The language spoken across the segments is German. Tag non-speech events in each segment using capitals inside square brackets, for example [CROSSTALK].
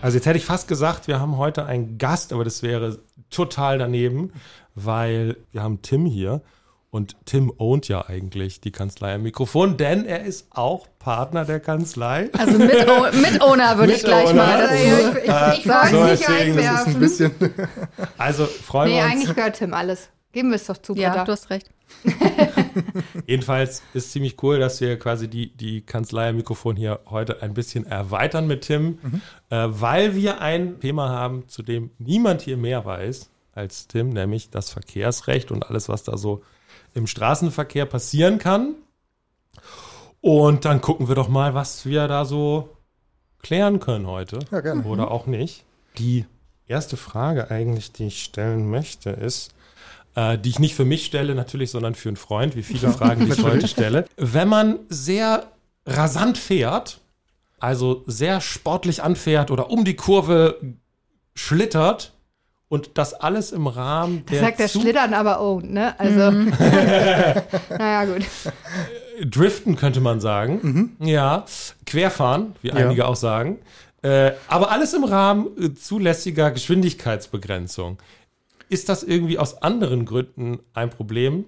Also jetzt hätte ich fast gesagt, wir haben heute einen Gast, aber das wäre total daneben, weil wir haben Tim hier und Tim ownt ja eigentlich die Kanzlei am Mikrofon, denn er ist auch Partner der Kanzlei. Also Mitowner Mit [LAUGHS] würde ich gleich mal. ich ich, ich wollte so, nicht einwerfen. ein bisschen also freuen nee, wir uns. Nee, eigentlich gehört Tim alles. Geben wir es doch zu, Ja, Britta. du hast recht. [LAUGHS] Jedenfalls ist ziemlich cool, dass wir quasi die, die Kanzlei am Mikrofon hier heute ein bisschen erweitern mit Tim, mhm. äh, weil wir ein Thema haben, zu dem niemand hier mehr weiß als Tim, nämlich das Verkehrsrecht und alles, was da so im Straßenverkehr passieren kann. Und dann gucken wir doch mal, was wir da so klären können heute. Ja, gerne. Oder mhm. auch nicht. Die erste Frage eigentlich, die ich stellen möchte, ist, äh, die ich nicht für mich stelle natürlich, sondern für einen Freund, wie viele Fragen, die ich [LAUGHS] heute stelle. Wenn man sehr rasant fährt, also sehr sportlich anfährt oder um die Kurve schlittert und das alles im Rahmen der. Das sagt der Schlittern aber oh, ne? Also. Mhm. [LAUGHS] naja, gut. Driften könnte man sagen. Mhm. Ja. Querfahren, wie ja. einige auch sagen. Äh, aber alles im Rahmen äh, zulässiger Geschwindigkeitsbegrenzung. Ist das irgendwie aus anderen Gründen ein Problem?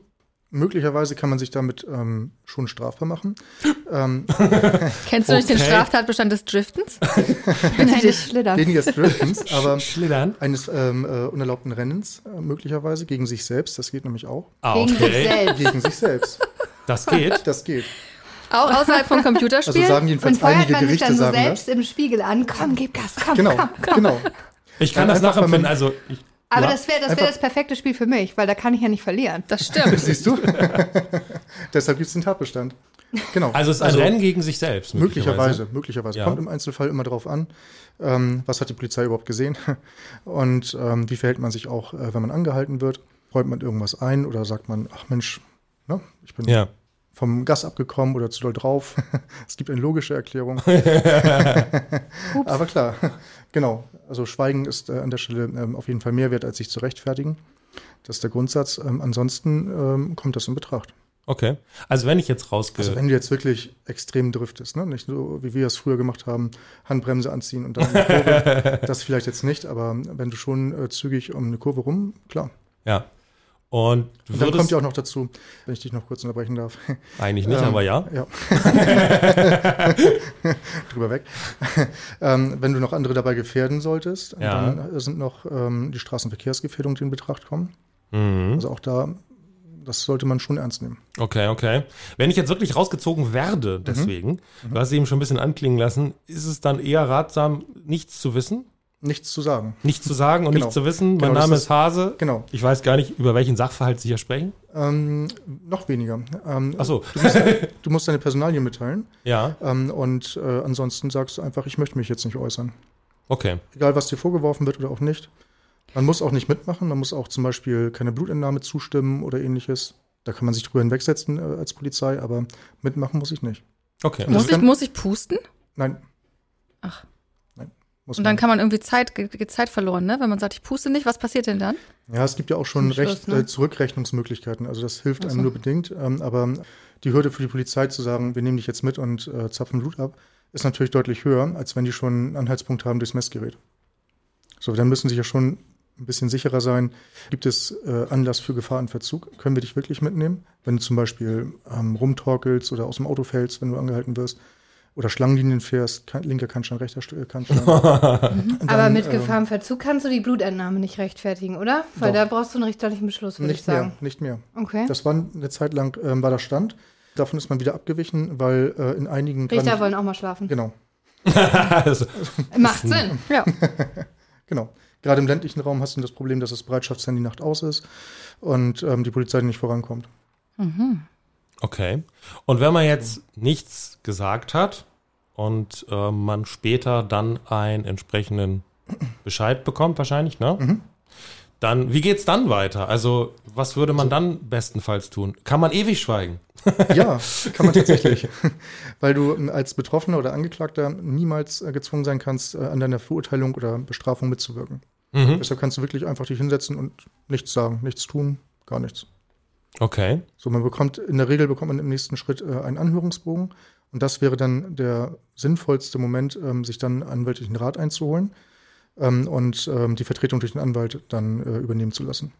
Möglicherweise kann man sich damit ähm, schon strafbar machen. [LAUGHS] ähm, Kennst du okay. nicht den Straftatbestand des Driftens? [LAUGHS] Nein, des Schlittern. Weniger des Driftens, [LAUGHS] aber Schlittern. eines ähm, äh, unerlaubten Rennens äh, möglicherweise gegen sich selbst. Das geht nämlich auch. Ah, okay. Gegen sich selbst. Gegen sich selbst. Das geht? Das geht. Auch außerhalb von Computerspielen? Also sagen jedenfalls Und einige man Gerichte sich dann so selbst das. im Spiegel an. Komm, gib Gas, komm, genau, komm, komm. Genau, Ich kann das nachempfinden. Also ich aber ja. das wäre das, wär das perfekte Spiel für mich, weil da kann ich ja nicht verlieren. Das stimmt. [LAUGHS] Siehst du? [LAUGHS] Deshalb gibt es den Tatbestand. Genau. Also es ist ein also, Rennen gegen sich selbst. Möglicherweise, möglicherweise. Ja. Kommt im Einzelfall immer darauf an, ähm, was hat die Polizei überhaupt gesehen [LAUGHS] und ähm, wie verhält man sich auch, äh, wenn man angehalten wird. Räumt man irgendwas ein oder sagt man, ach Mensch, ne, ich bin ja. Vom Gas abgekommen oder zu doll drauf. [LAUGHS] es gibt eine logische Erklärung. [LAUGHS] Aber klar, Genau, also Schweigen ist äh, an der Stelle ähm, auf jeden Fall mehr wert, als sich zu rechtfertigen. Das ist der Grundsatz. Ähm, ansonsten ähm, kommt das in Betracht. Okay. Also wenn ich jetzt rausgehe. Also wenn du jetzt wirklich extrem driftest, ne? nicht so wie wir es früher gemacht haben, Handbremse anziehen und dann eine Kurve, [LAUGHS] das vielleicht jetzt nicht, aber wenn du schon äh, zügig um eine Kurve rum, klar. Ja. Und, und dann kommt ja auch noch dazu, wenn ich dich noch kurz unterbrechen darf. Eigentlich nicht, ähm, aber ja. Ja. [LAUGHS] Drüber weg. ähm, wenn du noch andere dabei gefährden solltest, ja. dann sind noch ähm, die Straßenverkehrsgefährdungen, die in Betracht kommen. Mhm. Also auch da, das sollte man schon ernst nehmen. Okay, okay. Wenn ich jetzt wirklich rausgezogen werde, mhm. deswegen, mhm. du hast es eben schon ein bisschen anklingen lassen, ist es dann eher ratsam, nichts zu wissen? Nichts zu sagen. Nichts zu sagen und genau. nichts zu wissen. Mein genau, Name ist, Hase. Genau. Ich weiß gar nicht, über welchen Sachverhalt Sie hier sprechen. Ähm, noch weniger. Ähm, Ach so. Du musst, [LAUGHS] du musst deine Personalien mitteilen. Ja. Ähm, und äh, ansonsten sagst du einfach, ich möchte mich jetzt nicht äußern. Okay. Egal, was dir vorgeworfen wird oder auch nicht. Man muss auch nicht mitmachen. Man muss auch zum Beispiel keine Blutentnahme zustimmen oder ähnliches. Da kann man sich drüber hinwegsetzen äh, als Polizei, aber mitmachen muss ich nicht. Okay. Muss ich, muss ich pusten? Nein. Ach. Und dann kann man irgendwie Zeit, Zeit verloren, ne? Wenn man sagt, ich puste nicht, was passiert denn dann? Ja, es gibt ja auch schon Schluss, recht ne? äh, Zurückrechnungsmöglichkeiten. Also das hilft also. einem nur bedingt. Ähm, aber die Hürde für die Polizei zu sagen, wir nehmen dich jetzt mit und äh, zapfen Blut ab, ist natürlich deutlich höher, als wenn die schon einen Anhaltspunkt haben durchs Messgerät. So, dann müssen sie ja schon ein bisschen sicherer sein. Gibt es äh, Anlass für Gefahr und Verzug? Können wir dich wirklich mitnehmen? Wenn du zum Beispiel ähm, rumtorkelst oder aus dem Auto fällst, wenn du angehalten wirst, oder Schlangenlinien fährst, kann, linker Kannstein, rechter Kannstein. [LAUGHS] dann, Aber mit Gefahrenverzug ähm, kannst du die Blutentnahme nicht rechtfertigen, oder? Weil doch. da brauchst du einen richterlichen Beschluss, würde ich sagen. Mehr, nicht mehr. Okay. Das war eine Zeit lang, ähm, war der Stand. Davon ist man wieder abgewichen, weil äh, in einigen... Richter wollen auch mal schlafen. Genau. [LAUGHS] Macht Sinn, [LAUGHS] ja. genau. Gerade im ländlichen Raum hast du das Problem, dass das Bereitschaftshandy Nacht aus ist und ähm, die Polizei nicht vorankommt. Mhm. Okay. Und wenn man jetzt nichts gesagt hat und äh, man später dann einen entsprechenden Bescheid bekommt, wahrscheinlich, ne? Mhm. Dann, wie geht's dann weiter? Also, was würde man dann bestenfalls tun? Kann man ewig schweigen? [LAUGHS] ja, kann man tatsächlich. [LAUGHS] Weil du ähm, als Betroffener oder Angeklagter niemals äh, gezwungen sein kannst, äh, an deiner Verurteilung oder Bestrafung mitzuwirken. Mhm. Deshalb kannst du wirklich einfach dich hinsetzen und nichts sagen, nichts tun, gar nichts. Okay. So, man bekommt, in der Regel bekommt man im nächsten Schritt äh, einen Anhörungsbogen. Und das wäre dann der sinnvollste Moment, ähm, sich dann anwaltlichen Rat einzuholen ähm, und ähm, die Vertretung durch den Anwalt dann äh, übernehmen zu lassen.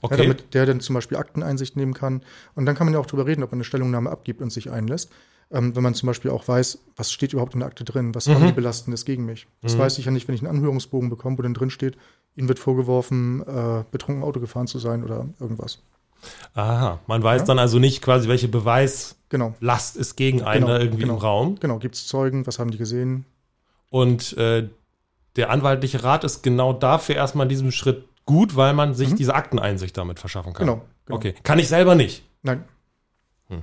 Okay. Ja, damit der dann zum Beispiel Akteneinsicht nehmen kann. Und dann kann man ja auch darüber reden, ob man eine Stellungnahme abgibt und sich einlässt. Ähm, wenn man zum Beispiel auch weiß, was steht überhaupt in der Akte drin, was mhm. haben die Belastendes gegen mich. Das mhm. weiß ich ja nicht, wenn ich einen Anhörungsbogen bekomme, wo dann drin steht, ihnen wird vorgeworfen, äh, betrunken Auto gefahren zu sein oder irgendwas. Aha, man weiß ja? dann also nicht quasi, welche Beweislast genau. ist gegen einen genau, irgendwie genau. im Raum. Genau, gibt es Zeugen, was haben die gesehen? Und äh, der anwaltliche Rat ist genau dafür erstmal in diesem Schritt gut, weil man sich mhm. diese Akteneinsicht damit verschaffen kann. Genau, genau. Okay. Kann ich selber nicht? Nein. Hm.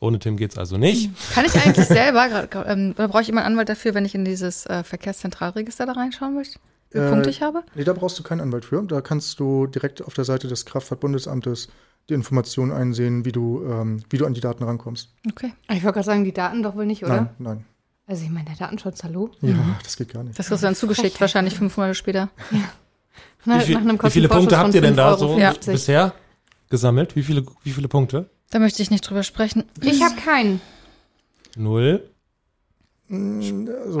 Ohne Tim geht es also nicht. Kann ich eigentlich selber, ähm, oder brauche ich immer einen Anwalt dafür, wenn ich in dieses äh, Verkehrszentralregister da reinschauen möchte? Wie äh, Punkte ich habe? Nee, da brauchst du keinen Anwalt für. Da kannst du direkt auf der Seite des Kraftfahrtbundesamtes die Informationen einsehen, wie du, ähm, wie du an die Daten rankommst. Okay. Ich wollte gerade sagen, die Daten doch wohl nicht, oder? Nein, nein. Also ich meine, der Datenschutz, hallo? Ja, mhm. das geht gar nicht. Das kriegst du dann zugeschickt, wahrscheinlich fünf Monate später. Ja. Wie, viel, wie viele Punkte habt ihr denn da so ja. bisher gesammelt? Wie viele, wie viele Punkte? Da möchte ich nicht drüber sprechen. Ich habe keinen. Null. Also, [LAUGHS]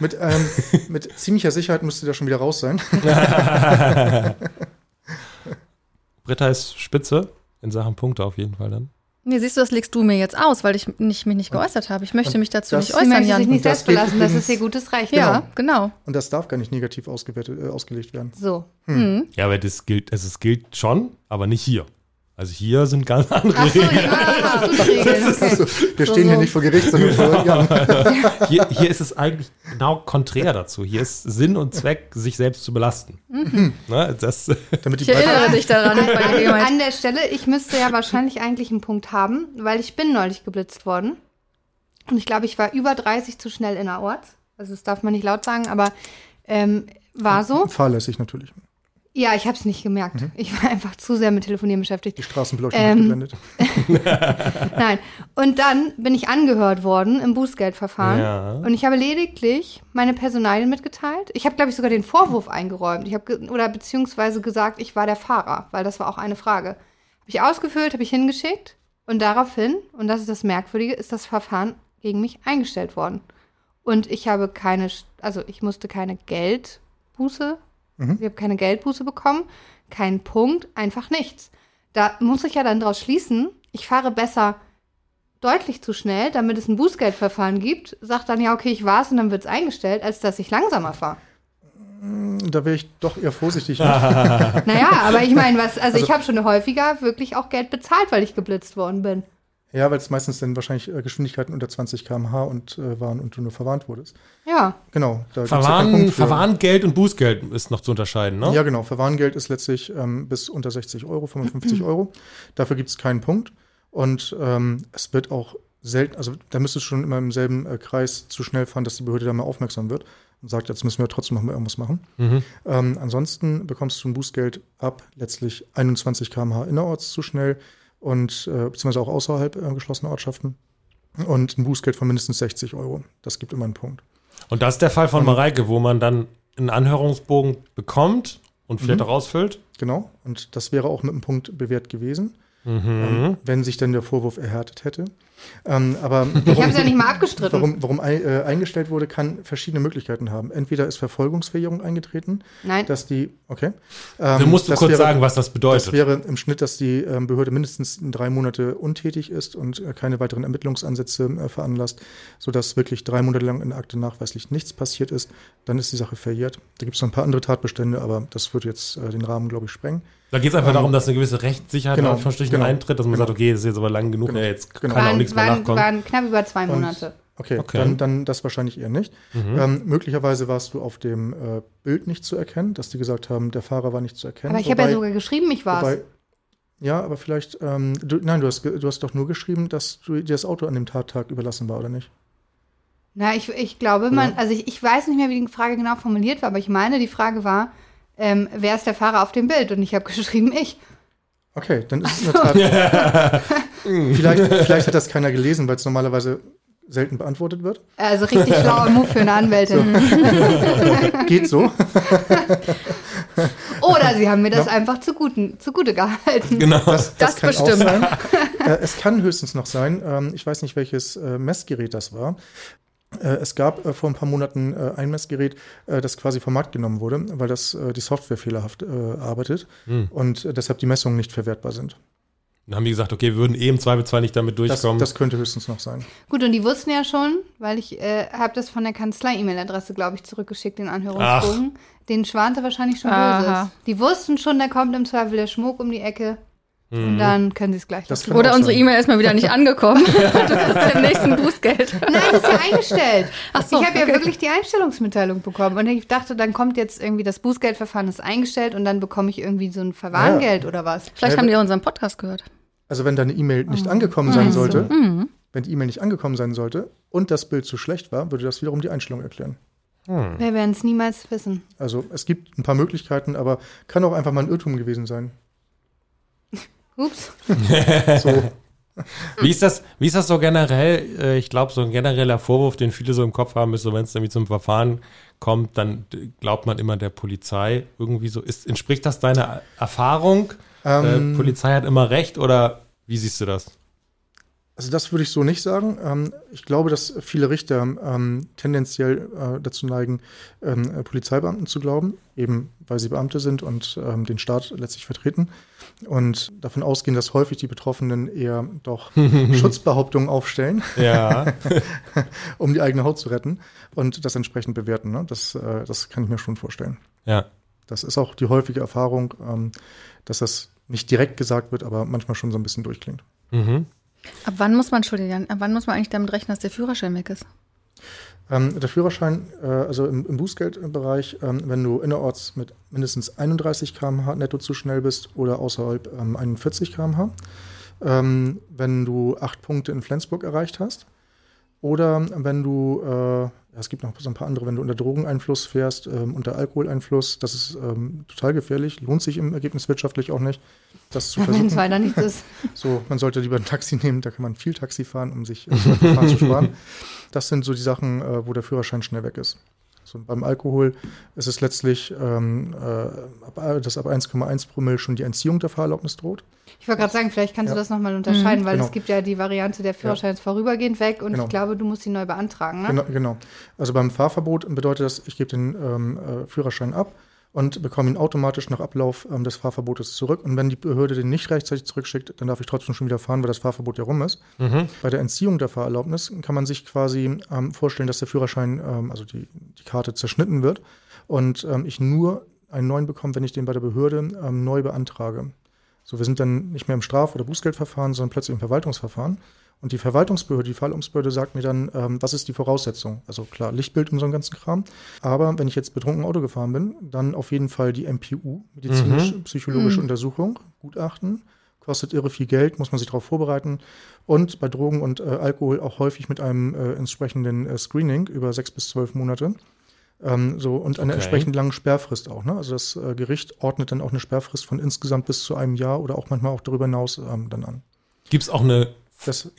mit, ähm, mit ziemlicher Sicherheit müsste der schon wieder raus sein. [LAUGHS] [LAUGHS] Britta ist spitze in Sachen Punkte auf jeden Fall dann. Nee, siehst du, das legst du mir jetzt aus, weil ich nicht, mich nicht geäußert habe. Ich möchte mich dazu nicht äußern, Jan. sich nicht selbst belassen, das ist ihr gutes Recht. Ja, genau. genau. Und das darf gar nicht negativ ausgewertet, äh, ausgelegt werden. So. Hm. Mhm. Ja, aber das gilt, also es gilt schon, aber nicht hier. Also hier sind ganz [LAUGHS] andere Ach so, Regeln. Ja. Okay. So, wir stehen so. hier nicht vor Gericht, sondern vor ja. [LAUGHS] hier, hier ist es eigentlich genau konträr dazu. Hier ist Sinn und Zweck, sich selbst zu belasten. Mhm. Ne, das, [LAUGHS] Damit ich erinnere dich daran. An der Stelle, ich müsste ja wahrscheinlich eigentlich einen Punkt haben, weil ich bin neulich geblitzt worden. Und ich glaube, ich war über 30 zu schnell innerorts. Also das darf man nicht laut sagen, aber ähm, war so. Fahrlässig natürlich. Ja, ich habe es nicht gemerkt. Mhm. Ich war einfach zu sehr mit Telefonieren beschäftigt. Die Straßenbeleuchtung ähm, geblendet. [LAUGHS] Nein. Und dann bin ich angehört worden im Bußgeldverfahren. Ja. Und ich habe lediglich meine Personalien mitgeteilt. Ich habe, glaube ich, sogar den Vorwurf eingeräumt. Ich habe oder beziehungsweise gesagt, ich war der Fahrer, weil das war auch eine Frage. Habe ich ausgefüllt, habe ich hingeschickt und daraufhin, und das ist das Merkwürdige, ist das Verfahren gegen mich eingestellt worden. Und ich habe keine, also ich musste keine Geldbuße Mhm. Ich habe keine Geldbuße bekommen, keinen Punkt, einfach nichts. Da muss ich ja dann daraus schließen, ich fahre besser deutlich zu schnell, damit es ein Bußgeldverfahren gibt, sagt dann ja, okay, ich war es und dann wird es eingestellt, als dass ich langsamer fahre. Mm, da wäre ich doch eher vorsichtig. [LAUGHS] naja, aber ich meine, was, also, also ich habe schon häufiger wirklich auch Geld bezahlt, weil ich geblitzt worden bin. Ja, weil es meistens dann wahrscheinlich äh, Geschwindigkeiten unter 20 km/h und äh, waren und du nur verwarnt wurdest. Ja. Genau. Da Verwarn, ja Verwarngeld und Bußgeld ist noch zu unterscheiden, ne? Ja, genau. Verwarngeld ist letztlich ähm, bis unter 60 Euro, 55 [CLEARS THROAT] Euro. Dafür gibt es keinen Punkt. Und ähm, es wird auch selten, also da müsstest du schon immer im selben äh, Kreis zu schnell fahren, dass die Behörde da mal aufmerksam wird und sagt, jetzt müssen wir trotzdem noch mal irgendwas machen. Mhm. Ähm, ansonsten bekommst du ein Bußgeld ab letztlich 21 km/h innerorts zu schnell und äh, beziehungsweise auch außerhalb äh, geschlossener Ortschaften. Und ein Bußgeld von mindestens 60 Euro. Das gibt immer einen Punkt. Und das ist der Fall von Mareike, wo man dann einen Anhörungsbogen bekommt und vielleicht mhm. auch ausfüllt? Genau. Und das wäre auch mit einem Punkt bewährt gewesen, mhm. ähm, wenn sich dann der Vorwurf erhärtet hätte. Ähm, aber warum, ich habe es ja nicht mal abgestritten. Warum, warum äh, eingestellt wurde, kann verschiedene Möglichkeiten haben. Entweder ist Verfolgungsverjährung eingetreten. Nein. Dass die, okay. Ähm, du musst du kurz wäre, sagen, was das bedeutet. Das wäre im Schnitt, dass die ähm, Behörde mindestens drei Monate untätig ist und äh, keine weiteren Ermittlungsansätze äh, veranlasst, sodass wirklich drei Monate lang in der Akte nachweislich nichts passiert ist. Dann ist die Sache verjährt. Da gibt es noch ein paar andere Tatbestände, aber das würde jetzt äh, den Rahmen, glaube ich, sprengen. Da geht es einfach ähm, darum, dass eine gewisse Rechtssicherheit genau, in genau, eintritt, dass man genau. sagt, okay, das ist jetzt aber lang genug, genau, ja, jetzt genau. kann auch nichts mehr nachkommen. Waren knapp über zwei Monate. Und, okay, okay, Dann, dann das wahrscheinlich eher nicht. Mhm. Ähm, möglicherweise warst du auf dem äh, Bild nicht zu erkennen, dass die gesagt haben, der Fahrer war nicht zu erkennen. Aber ich habe ja sogar geschrieben, ich war es. Ja, aber vielleicht, ähm, du, nein, du hast, du hast doch nur geschrieben, dass du, dir das Auto an dem Tattag überlassen war, oder nicht? Na, ich, ich glaube, man, also ich, ich weiß nicht mehr, wie die Frage genau formuliert war, aber ich meine, die Frage war, ähm, wer ist der Fahrer auf dem Bild? Und ich habe [LAUGHS] geschrieben, ich. Okay, dann ist es in der [LAUGHS] Tat. Vielleicht, vielleicht hat das keiner gelesen, weil es normalerweise selten beantwortet wird. Also richtig schlauer Move für eine Anwältin. So. [LAUGHS] Geht so. [LAUGHS] Oder sie haben mir das ja. einfach zugute, zugute gehalten. Genau, das, das, das bestimmt. äh, es kann höchstens noch sein, ähm, ich weiß nicht, welches äh, Messgerät das war. Äh, es gab vor ein paar Monaten ein Messgerät, das quasi vom Markt genommen wurde, weil das die Software fehlerhaft arbeitet hm. und deshalb die Messungen nicht verwertbar sind. Dann haben die gesagt, okay, wir würden eh im Zweifelsfall nicht damit durchkommen. Das, das könnte höchstens noch sein. Gut, und die wussten ja schon, weil ich äh, habe das von der Kanzlei-E-Mail-Adresse, glaube ich, zurückgeschickt, den Anhörungsbogen. Ach. Den schwante wahrscheinlich schon Böses. Die wussten schon, da kommt im Zweifel der Schmuck um die Ecke. Mhm. Und dann können sie es gleich das Oder unsere E-Mail ist mal wieder nicht [LAUGHS] angekommen. du kriegst im nächsten Bußgeld. Nein, das ist ja eingestellt. [LAUGHS] Ach so, ich habe okay. ja wirklich die Einstellungsmitteilung bekommen. Und ich dachte, dann kommt jetzt irgendwie das Bußgeldverfahren ist eingestellt und dann bekomme ich irgendwie so ein Verwarngeld ja. oder was. Vielleicht ja, haben die unseren Podcast gehört. Also wenn deine E-Mail nicht oh. angekommen sein also. sollte, mhm. wenn die E-Mail nicht angekommen sein sollte und das Bild zu schlecht war, würde das wiederum die Einstellung erklären. Hm. Wir werden es niemals wissen. Also es gibt ein paar Möglichkeiten, aber kann auch einfach mal ein Irrtum gewesen sein. [LAUGHS] Ups. [LAUGHS] so. Wie ist das, wie ist das so generell? Äh, ich glaube, so ein genereller Vorwurf, den viele so im Kopf haben, ist so, wenn es irgendwie zum Verfahren kommt, dann glaubt man immer der Polizei irgendwie so. Ist, entspricht das deiner Erfahrung? Ähm, äh, Polizei hat immer recht oder wie siehst du das? Also das würde ich so nicht sagen. Ähm, ich glaube, dass viele Richter ähm, tendenziell äh, dazu neigen, ähm, Polizeibeamten zu glauben, eben weil sie Beamte sind und ähm, den Staat letztlich vertreten und davon ausgehen, dass häufig die Betroffenen eher doch [LAUGHS] Schutzbehauptungen aufstellen, [LAUGHS] um die eigene Haut zu retten und das entsprechend bewerten. Ne? Das, äh, das kann ich mir schon vorstellen. Ja. Das ist auch die häufige Erfahrung, ähm, dass das nicht direkt gesagt wird, aber manchmal schon so ein bisschen durchklingt. Mhm. Ab wann muss man, Entschuldigung, ab wann muss man eigentlich damit rechnen, dass der Führerschein weg ist? Ähm, der Führerschein, äh, also im, im Bußgeldbereich, ähm, wenn du innerorts mit mindestens 31 km/h netto zu schnell bist oder außerhalb ähm, 41 km/h, ähm, wenn du acht Punkte in Flensburg erreicht hast oder wenn du äh, es gibt noch so ein paar andere, wenn du unter Drogeneinfluss fährst, ähm, unter Alkoholeinfluss, das ist ähm, total gefährlich, lohnt sich im Ergebnis wirtschaftlich auch nicht, das zu [LAUGHS] versuchen. Wenn es weiter nicht ist. [LAUGHS] So, man sollte lieber ein Taxi nehmen, da kann man viel Taxi fahren, um sich äh, Fahren zu sparen. [LAUGHS] Das sind so die Sachen, äh, wo der Führerschein schnell weg ist. So, beim Alkohol ist es letztlich, ähm, äh, dass ab 1,1 Promille schon die Entziehung der Fahrerlaubnis droht. Ich wollte gerade sagen, vielleicht kannst ja. du das nochmal unterscheiden, mhm. weil genau. es gibt ja die Variante, der Führerschein ist vorübergehend weg und genau. ich glaube, du musst ihn neu beantragen. Ne? Genau, genau. Also beim Fahrverbot bedeutet das, ich gebe den ähm, äh, Führerschein ab und bekomme ihn automatisch nach Ablauf ähm, des Fahrverbotes zurück. Und wenn die Behörde den nicht rechtzeitig zurückschickt, dann darf ich trotzdem schon wieder fahren, weil das Fahrverbot ja rum ist. Mhm. Bei der Entziehung der Fahrerlaubnis kann man sich quasi ähm, vorstellen, dass der Führerschein, ähm, also die, die Karte zerschnitten wird und ähm, ich nur einen neuen bekomme, wenn ich den bei der Behörde ähm, neu beantrage. So, wir sind dann nicht mehr im Straf- oder Bußgeldverfahren, sondern plötzlich im Verwaltungsverfahren. Und die Verwaltungsbehörde, die Fallumsbehörde sagt mir dann, ähm, was ist die Voraussetzung? Also klar, Lichtbild und so einen ganzen Kram. Aber wenn ich jetzt betrunken Auto gefahren bin, dann auf jeden Fall die MPU, medizinisch-psychologische mhm. Untersuchung, Gutachten. Kostet irre viel Geld, muss man sich darauf vorbereiten. Und bei Drogen und äh, Alkohol auch häufig mit einem äh, entsprechenden äh, Screening über sechs bis zwölf Monate. Ähm, so, und eine okay. entsprechend lange Sperrfrist auch. Ne? Also das äh, Gericht ordnet dann auch eine Sperrfrist von insgesamt bis zu einem Jahr oder auch manchmal auch darüber hinaus ähm, dann an. Gibt es auch eine das,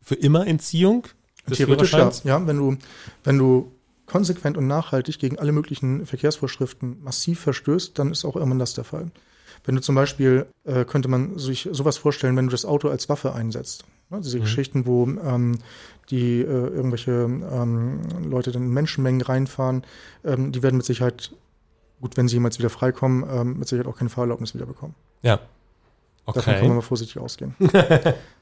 für immer Entziehung? Theoretisch ja. ja. Wenn du, wenn du konsequent und nachhaltig gegen alle möglichen Verkehrsvorschriften massiv verstößt, dann ist auch irgendwann das der Fall. Wenn du zum Beispiel, äh, könnte man sich sowas vorstellen, wenn du das Auto als Waffe einsetzt. Ne? Diese mhm. Geschichten, wo ähm, die äh, irgendwelche ähm, Leute dann in Menschenmengen reinfahren, ähm, die werden mit Sicherheit, gut, wenn sie jemals wieder freikommen, ähm, mit Sicherheit auch keine Fahrerlaubnis wieder bekommen. Ja. Okay. Davon kann man mal vorsichtig ausgehen. [LAUGHS]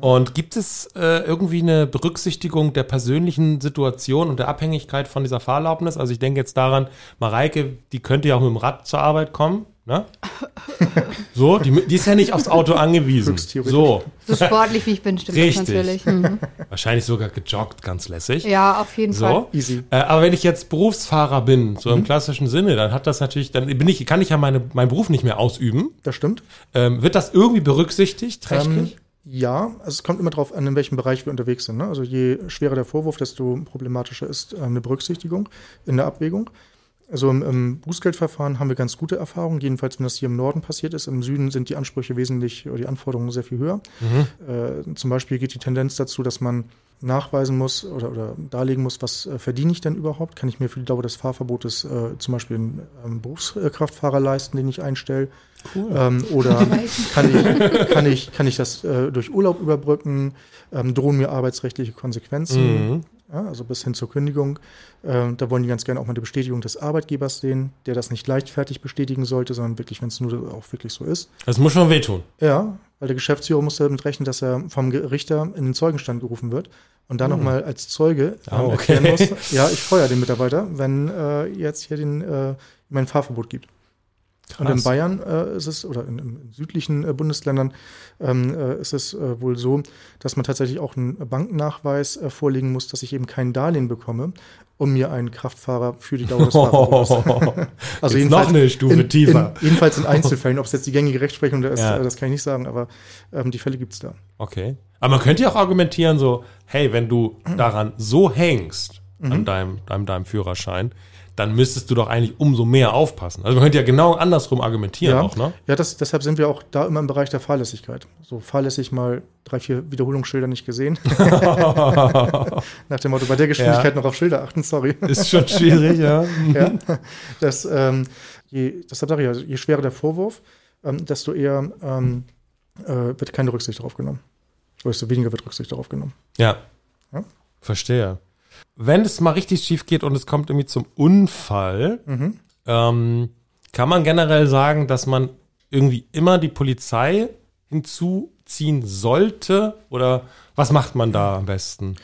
Und gibt es äh, irgendwie eine Berücksichtigung der persönlichen Situation und der Abhängigkeit von dieser Fahrerlaubnis? Also ich denke jetzt daran, Mareike, die könnte ja auch mit dem Rad zur Arbeit kommen. Ne? [LAUGHS] So, die, die, ist ja nicht aufs Auto angewiesen. So. so sportlich wie ich bin, stimmt Richtig. das natürlich. [LAUGHS] Mhm. Wahrscheinlich sogar gejoggt, ganz lässig. Ja, auf jeden so. Fall. Easy. Äh, aber wenn ich jetzt Berufsfahrer bin, so mhm. im klassischen Sinne, dann hat das natürlich, dann bin ich, kann ich ja meine, meinen Beruf nicht mehr ausüben. Das stimmt. Ähm, wird das irgendwie berücksichtigt, rechtlich? Ähm, Ja, also es kommt immer darauf an, in welchem Bereich wir unterwegs sind. Ne? Also je schwerer der Vorwurf, desto problematischer ist äh, eine Berücksichtigung in der Abwägung. Also im, im Bußgeldverfahren haben wir ganz gute Erfahrungen, jedenfalls wenn das hier im Norden passiert ist. Im Süden sind die Ansprüche wesentlich oder die Anforderungen sehr viel höher. Mhm. Äh, zum Beispiel geht die Tendenz dazu, dass man nachweisen muss oder, oder darlegen muss, was äh, verdiene ich denn überhaupt? Kann ich mir für die Dauer des Fahrverbotes äh, zum Beispiel einen ähm, Berufskraftfahrer leisten, den ich einstelle? Cool. Ähm, oder [LAUGHS] kann ich, kann, ich, kann ich das äh, durch Urlaub überbrücken? Ähm, drohen mir arbeitsrechtliche Konsequenzen? Mhm. Ja, also bis hin zur Kündigung. Äh, da wollen die ganz gerne auch mal eine Bestätigung des Arbeitgebers sehen, der das nicht leichtfertig bestätigen sollte, sondern wirklich, wenn es nur auch wirklich so ist. Das muss schon wehtun. Ja, weil der Geschäftsführer muss damit rechnen, dass er vom Richter in den Zeugenstand gerufen wird und dann mhm. nochmal als Zeuge ähm, oh, okay. erklären muss, [LAUGHS] ja, ich feuer den Mitarbeiter, wenn äh, jetzt hier den, äh, mein Fahrverbot gibt. Krass. Und in Bayern äh, ist es, oder in, in südlichen äh, Bundesländern ähm, äh, ist es äh, wohl so, dass man tatsächlich auch einen Bankennachweis äh, vorlegen muss, dass ich eben kein Darlehen bekomme, um mir einen Kraftfahrer für die Dauer des [LAUGHS] Fahrverbots. also jetzt noch eine Stufe in, tiefer. In, jedenfalls in Einzelfällen. Ob es jetzt die gängige Rechtsprechung ist, ja. Äh, das kann ich nicht sagen, aber ähm, die Fälle gibt es da. Okay. Aber man könnte ja auch argumentieren so, hey, wenn du daran so hängst, mhm. an deinem, deinem, deinem Führerschein, dann müsstest du doch eigentlich umso mehr aufpassen. Also man könnte ja genau andersrum argumentieren ja, auch, ne? Ja, das, deshalb sind wir auch da immer im Bereich der Fahrlässigkeit. So fahrlässig mal drei, vier Wiederholungsschilder nicht gesehen. [LAUGHS] Nach dem Motto, bei der Geschwindigkeit ja. noch auf Schilder achten, sorry. Ist schon schwierig, ja. [LAUGHS] ja das, ähm, je, deshalb sage ich, also, je schwerer der Vorwurf, ähm, desto eher ähm, äh, wird keine Rücksicht darauf genommen. Oder desto weniger wird Rücksicht darauf genommen. Ja. ja? Verstehe wenn es mal richtig schief geht und es kommt irgendwie zum Unfall, mhm. ähm, kann man generell sagen, dass man irgendwie immer die Polizei hinzuziehen sollte? Oder was macht man da am besten?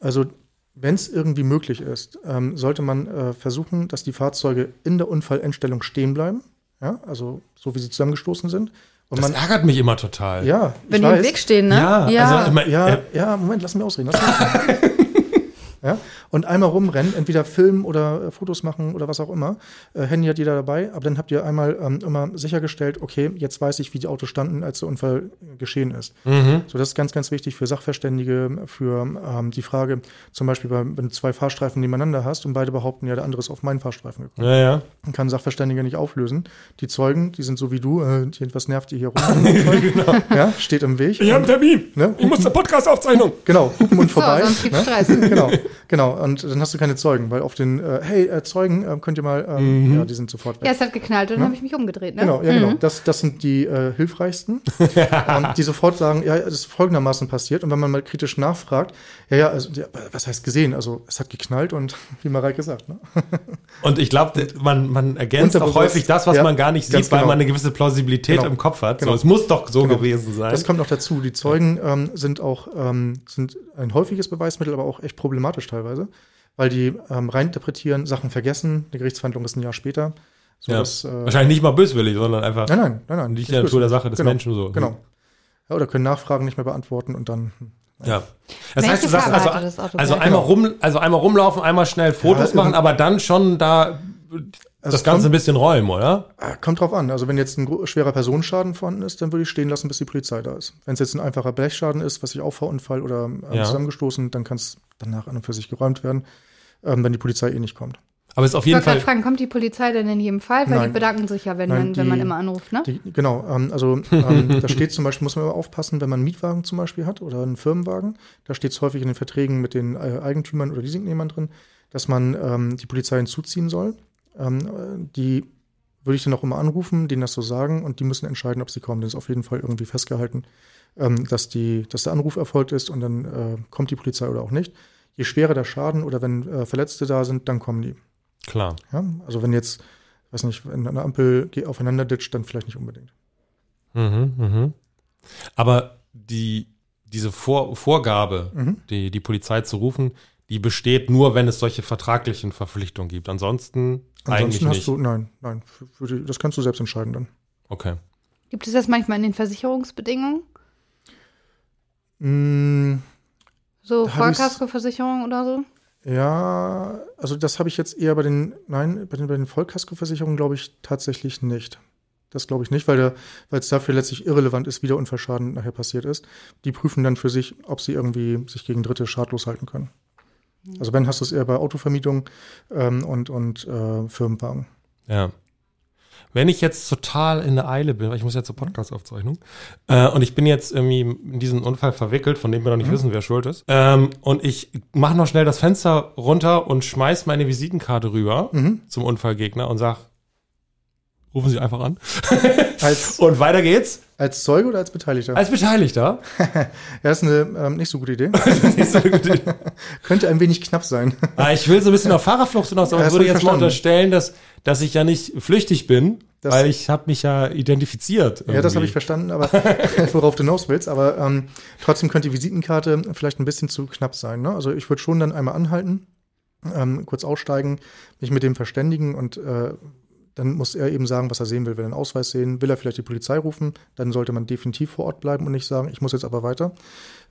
Also, wenn es irgendwie möglich ist, ähm, sollte man äh, versuchen, dass die Fahrzeuge in der Unfallendstellung stehen bleiben. Ja, also so wie sie zusammengestoßen sind. Und das man, ärgert mich immer total. Ja, wenn die im Weg stehen, ne? Ja, ja, also, ja, äh, ja, Moment, lass mich ausreden. Lass mich ausreden. [LAUGHS] Ja? Und einmal rumrennen, entweder filmen oder äh, Fotos machen oder was auch immer. Äh, Handy hat jeder dabei, aber dann habt ihr einmal ähm, immer sichergestellt, okay, jetzt weiß ich, wie die Autos standen, als der Unfall geschehen ist. Mhm. So, das ist ganz, ganz wichtig für Sachverständige, für ähm, die Frage, zum Beispiel, bei, wenn du zwei Fahrstreifen nebeneinander hast und beide behaupten, ja, der andere ist auf meinen Fahrstreifen gekommen. Ja, ja. Dann kann Sachverständiger nicht auflösen. Die Zeugen, die sind so wie du, äh, was nervt ihr hier rum? [LAUGHS] genau. Ja, steht im Weg. Ich habe einen Termin. Ne? Ich muss zur Podcast-Aufzeichnung. Genau, hupen und vorbei. So, sonst gibt's ne? Stress. Genau. Genau, und dann hast du keine Zeugen, weil auf den, äh, hey, äh, Zeugen, äh, könnt ihr mal, ähm, mhm. ja, die sind sofort weg. Ja, es hat geknallt und dann ja? habe ich mich umgedreht, ne? Genau, ja, genau. mhm. genau. Das, das sind die äh, hilfreichsten, [LAUGHS] ähm, die sofort sagen, ja, das ist folgendermaßen passiert. Und wenn man mal kritisch nachfragt, ja, ja, also, ja, was heißt gesehen? Also, es hat geknallt und [LAUGHS] wie Mareike gesagt, ne? [LAUGHS] Und ich glaube, man, man ergänzt auch häufig das, was ja, man gar nicht sieht, weil genau. man eine gewisse Plausibilität genau. im Kopf hat. Genau. So, es muss doch so genau. gewesen sein. Das kommt noch dazu. Die Zeugen ähm, sind auch ähm, sind ein häufiges Beweismittel, aber auch echt problematisch teilweise weil die ähm, reininterpretieren, Sachen vergessen. Die Gerichtsverhandlung ist ein Jahr später. So ja. dass, äh, Wahrscheinlich nicht mal böswillig, sondern einfach. Nein, nein, nein, nein. Nicht die Natur der Sache des genau, Menschen so. Genau. Ja, oder können Nachfragen nicht mehr beantworten und dann. Hm, ja. Das heißt, du sagst also, also einmal rum, also einmal rumlaufen, einmal schnell Fotos ja, machen, aber dann schon da also das Ganze kommt, ein bisschen räumen, oder? Äh, kommt drauf an. Also wenn jetzt ein schwerer Personenschaden vorhanden ist, dann würde ich stehen lassen, bis die Polizei da ist. Wenn es jetzt ein einfacher Blechschaden ist, was ich Auffahrunfall oder äh, ja. zusammengestoßen, dann kann es danach an und für sich geräumt werden, ähm, wenn die Polizei eh nicht kommt. Aber es ist auf jeden ich Fall. Ich fragen, kommt die Polizei denn in jedem Fall? Weil Nein. die bedanken sich ja, wenn, Nein, man, die, wenn man immer anruft, ne? Die, genau, ähm, also ähm, da steht zum Beispiel, muss man immer aufpassen, wenn man einen Mietwagen zum Beispiel hat oder einen Firmenwagen, da steht es häufig in den Verträgen mit den äh, Eigentümern oder Leasingnehmern drin, dass man ähm, die Polizei hinzuziehen soll. Ähm, die würde ich dann auch immer anrufen, denen das so sagen und die müssen entscheiden, ob sie kommen. Das ist auf jeden Fall irgendwie festgehalten, ähm, dass, die, dass der Anruf erfolgt ist und dann äh, kommt die Polizei oder auch nicht. Je schwerer der Schaden oder wenn äh, Verletzte da sind, dann kommen die. Klar. Ja, also wenn jetzt, weiß nicht, wenn eine Ampel aufeinander ditcht, dann vielleicht nicht unbedingt. Mhm, mhm. Aber die, diese Vor Vorgabe, mhm. die, die Polizei zu rufen, die besteht nur, wenn es solche vertraglichen Verpflichtungen gibt. Ansonsten, Ansonsten eigentlich hast nicht. Du, nein, nein, für, für die, das kannst du selbst entscheiden dann. Okay. Gibt es das manchmal in den Versicherungsbedingungen? Mm, so Vollkaskoversicherung oder so? Ja, also das habe ich jetzt eher bei den, nein, bei den, bei den Vollkaskoversicherungen glaube ich tatsächlich nicht. Das glaube ich nicht, weil es dafür letztlich irrelevant ist, wie der Unfallschaden nachher passiert ist. Die prüfen dann für sich, ob sie irgendwie sich gegen Dritte schadlos halten können. Also wenn hast du es eher bei Autovermietung ähm, und, und äh, Firmenwagen. Ja. Wenn ich jetzt total in der Eile bin, weil ich muss ja zur Podcast-Aufzeichnung, äh, und ich bin jetzt irgendwie in diesen Unfall verwickelt, von dem wir noch nicht mhm. wissen, wer schuld ist, ähm, und ich mache noch schnell das Fenster runter und schmeiß meine Visitenkarte rüber mhm. zum Unfallgegner und sag, rufen Sie einfach an. [LAUGHS] Als, [LAUGHS] und weiter geht's. Als Zeuge oder als Beteiligter? Als Beteiligter. [LAUGHS] ja, ist eine ähm, nicht so gute Idee. nicht so gute Idee. Könnte ein wenig knapp sein. ah, ich will so ein bisschen auf Fahrerflucht hinaus, aber ja, ich würde jetzt verstanden. mal unterstellen, dass, dass ich ja nicht flüchtig bin, das, weil ich habe mich ja identifiziert. Irgendwie. Ja, das habe ich verstanden, aber worauf du hinaus willst. Aber ähm, trotzdem könnte die Visitenkarte vielleicht ein bisschen zu knapp sein. Ne? Also ich würde schon dann einmal anhalten, ähm, kurz aussteigen, mich mit dem verständigen und äh, dann muss er eben sagen, was er sehen will. Will er einen Ausweis sehen, will er vielleicht die Polizei rufen, dann sollte man definitiv vor Ort bleiben und nicht sagen, ich muss jetzt aber weiter.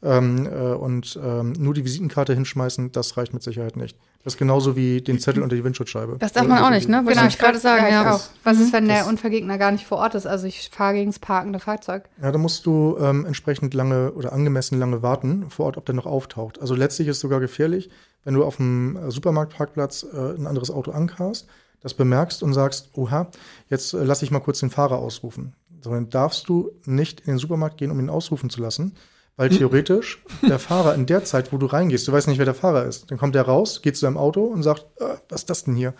Ähm, äh, und ähm, nur die Visitenkarte hinschmeißen, das reicht mit Sicherheit nicht. Das ist genauso wie den Zettel unter die Windschutzscheibe. Das darf man auch nicht, ne? Wollte genau, ich gerade sagen. Ja, ja. Auch. Was ist, wenn der Unfallgegner gar nicht vor Ort ist? Also ich fahre gegen das parkende Fahrzeug. Ja, da musst du ähm, entsprechend lange oder angemessen lange warten vor Ort, ob der noch auftaucht. Also letztlich ist es sogar gefährlich, wenn du auf dem äh, Supermarktparkplatz äh, ein anderes Auto ankarst das bemerkst und sagst, oha, jetzt äh, lass ich mal kurz den Fahrer ausrufen. Sondern darfst du nicht in den Supermarkt gehen, um ihn ausrufen zu lassen, weil hm. theoretisch der Fahrer in der Zeit, wo du reingehst, du weißt nicht, wer der Fahrer ist. Dann kommt der raus, geht zu seinem Auto und sagt, äh, was ist das denn hier?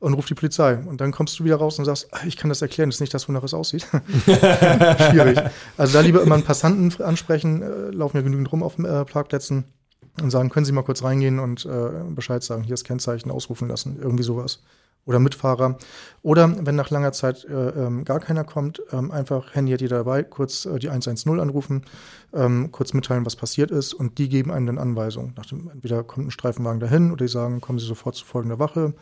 Und ruft die Polizei. Und dann kommst du wieder raus und sagst, ah, ich kann das erklären, das ist nicht das, wonach es aussieht. [LAUGHS] Schwierig. Also da lieber immer einen Passanten ansprechen, äh, laufen ja genügend rum auf äh, Parkplätzen und sagen, können Sie mal kurz reingehen und äh, Bescheid sagen, hier ist Kennzeichen ausrufen lassen, irgendwie sowas oder Mitfahrer. Oder wenn nach langer Zeit äh, ähm, gar keiner kommt, ähm, einfach Handy hat jeder dabei, kurz äh, die 110 anrufen, ähm, kurz mitteilen, was passiert ist und die geben einem dann Anweisungen. Dem, entweder kommt ein Streifenwagen dahin oder die sagen, kommen Sie sofort zu folgender Wache.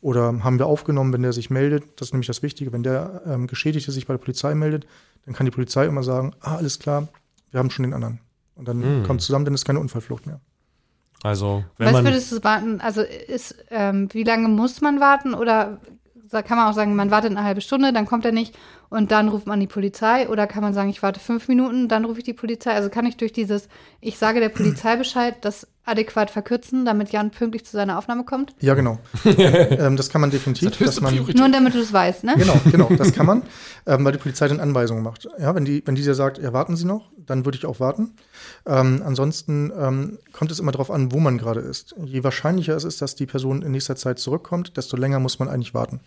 Oder haben wir aufgenommen, wenn der sich meldet, das ist nämlich das Wichtige, wenn der ähm, Geschädigte sich bei der Polizei meldet, dann kann die Polizei immer sagen, ah, alles klar, wir haben schon den anderen. Und dann mhm. kommt zusammen, dann ist keine Unfallflucht mehr. Also, wenn Was man würdest du warten? Also, ist, ähm, wie lange muss man warten? Oder kann man auch sagen, man wartet eine halbe Stunde, dann kommt er nicht und dann ruft man die Polizei? Oder kann man sagen, ich warte fünf Minuten, dann rufe ich die Polizei? Also kann ich durch dieses, ich sage der Polizei [CLEARS THROAT] Bescheid, das adäquat verkürzen, damit Jan pünktlich zu seiner Aufnahme kommt? Ja, genau. [LAUGHS] ähm, das kann man definitiv. Das man, nur damit du es weißt, ne? Genau, genau, das kann man, [LAUGHS] ähm, weil die Polizei dann Anweisungen macht. Ja, wenn die, wenn die dir sagt, ja, warten Sie noch, dann würde ich auch warten. Ähm, ansonsten ähm, kommt es immer darauf an, wo man gerade ist. Je wahrscheinlicher es ist, dass die Person in nächster Zeit zurückkommt, desto länger muss man eigentlich warten.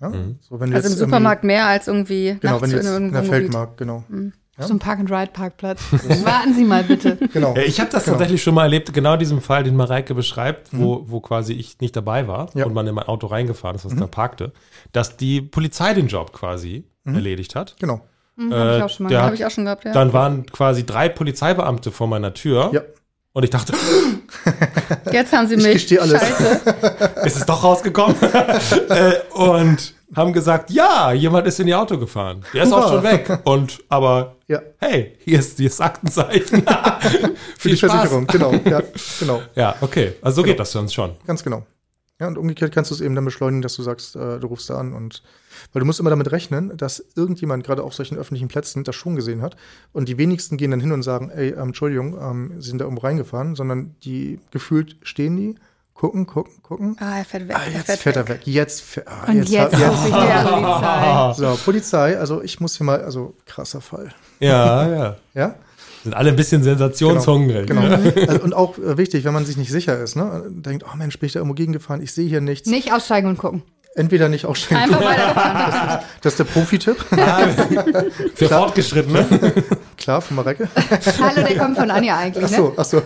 Ja? Mhm. So, also im Supermarkt mehr als irgendwie genau, wenn jetzt in, in der Feldmarkt, genau. Mhm. Ja? So ein Park-and-Ride-Parkplatz. [LAUGHS] Warten Sie mal bitte. Genau. Ich habe das genau. tatsächlich schon mal erlebt, genau diesen Fall, den Mareike beschreibt, wo, mhm. wo quasi ich nicht dabei war ja. und man in mein Auto reingefahren ist, was mhm. da parkte, dass die Polizei den Job quasi mhm. erledigt hat. Genau. Mhm, habe ich auch schon mal. Habe ich auch schon gehabt, ja. Dann waren quasi drei Polizeibeamte vor meiner Tür. Ja. Und ich dachte, [LAUGHS] jetzt haben sie mich. Ich gestehe alles. Scheiße. [LAUGHS] ist es doch rausgekommen? [LAUGHS] äh, und haben gesagt, ja, jemand ist in ihr Auto gefahren. Der ist Hurra. auch schon weg. Und aber ja. hey, hier ist, hier ist Aktenzeichen. Für die Spaß. Versicherung, genau. Ja, genau. ja okay. Also so genau. geht das für uns schon. Ganz genau. Ja, und umgekehrt kannst du es eben dann beschleunigen, dass du sagst, äh, du rufst da an und weil du musst immer damit rechnen, dass irgendjemand gerade auf solchen öffentlichen Plätzen das schon gesehen hat. Und die wenigsten gehen dann hin und sagen, ey, ähm, Entschuldigung, ähm, sie sind da irgendwo reingefahren, sondern die gefühlt stehen die, gucken, gucken, gucken. Ah, er fährt weg. Ah, jetzt fährt, fährt er weg. Jetzt fährt ah, Und jetzt, jetzt, jetzt. [LAUGHS] Polizei. So, Polizei, also ich muss hier mal, also krasser Fall. Ja, ja. ja? Sind alle ein bisschen sensationshungrig. Genau. genau. Also, und auch äh, wichtig, wenn man sich nicht sicher ist, ne? Denkt, oh Mensch, bin ich da irgendwo gegengefahren, ich sehe hier nichts. Nicht aussteigen und gucken. Entweder nicht aussteigen. Einfach weiterfahren. Das, das ist der Profi-Tipp. Ah, [LAUGHS] für Klar. Fortgeschrittene. [LAUGHS] Klar, von Marecke. Hallo, der kommt von Anja eigentlich. Ach so, ne? ach so.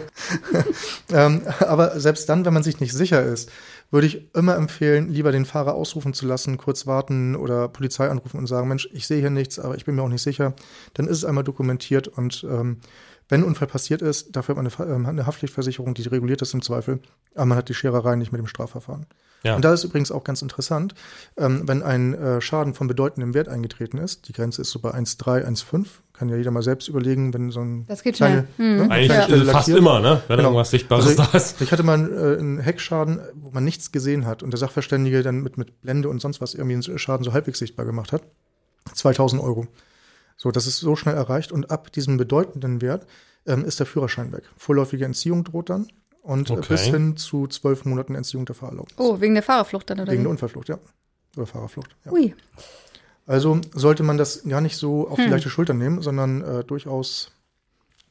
[LAUGHS] ähm, aber selbst dann, wenn man sich nicht sicher ist, würde ich immer empfehlen, lieber den Fahrer ausrufen zu lassen, kurz warten oder Polizei anrufen und sagen, Mensch, ich sehe hier nichts, aber ich bin mir auch nicht sicher. Dann ist es einmal dokumentiert und ähm, wenn ein Unfall passiert ist, dafür hat man eine, ähm, eine Haftpflichtversicherung, die reguliert ist im Zweifel, aber man hat die Schererei nicht mit dem Strafverfahren. Ja. Und da ist übrigens auch ganz interessant, ähm, wenn ein äh, Schaden von bedeutendem Wert eingetreten ist, die Grenze ist so bei 1,3, 1,5, kann ja jeder mal selbst überlegen, wenn so ein Das geht kleine, schnell. Ne, mhm. Eigentlich ja. fast immer, ne? wenn genau. irgendwas Sichtbares also [LAUGHS] da ist. Ich hatte mal äh, einen Heckschaden, wo man nichts gesehen hat und der Sachverständige dann mit, mit Blende und sonst was irgendwie einen Schaden so halbwegs sichtbar gemacht hat. 2000 Euro. So, das ist so schnell erreicht und ab diesem bedeutenden Wert ähm, ist der Führerschein weg. Vorläufige Entziehung droht dann und äh, okay. bis hin zu zwölf Monaten Entziehung der Fahrerlaubnis. Oh, wegen der Fahrerflucht dann, oder? Wegen der Unfallflucht, ja. Oder Fahrerflucht. Ja. Ui. Also sollte man das gar nicht so auf hm. die leichte Schulter nehmen, sondern äh, durchaus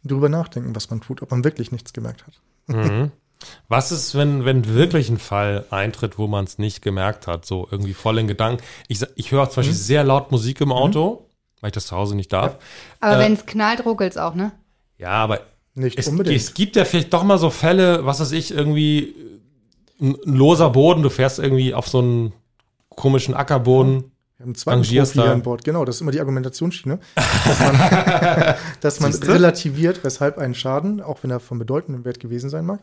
drüber nachdenken, was man tut, ob man wirklich nichts gemerkt hat. Mhm. [LAUGHS] Was ist, wenn, wenn wirklich ein Fall eintritt, wo man es nicht gemerkt hat, so irgendwie voll in Gedanken? Ich, ich höre zum Beispiel mhm. sehr laut Musik im Auto, mhm. Weil ich das zu Hause nicht darf. Aber äh, wenn es knallt, ruckelt es auch, ne? Ja, aber nicht es, unbedingt. es gibt ja vielleicht doch mal so Fälle, was weiß ich, irgendwie ein, ein loser Boden, du fährst irgendwie auf so einen komischen Ackerboden. Einen zweiten Bord. Genau, das ist immer die Argumentationsschiene, [LAUGHS] dass man, dass man relativiert, weshalb ein Schaden, auch wenn er von bedeutendem Wert gewesen sein mag,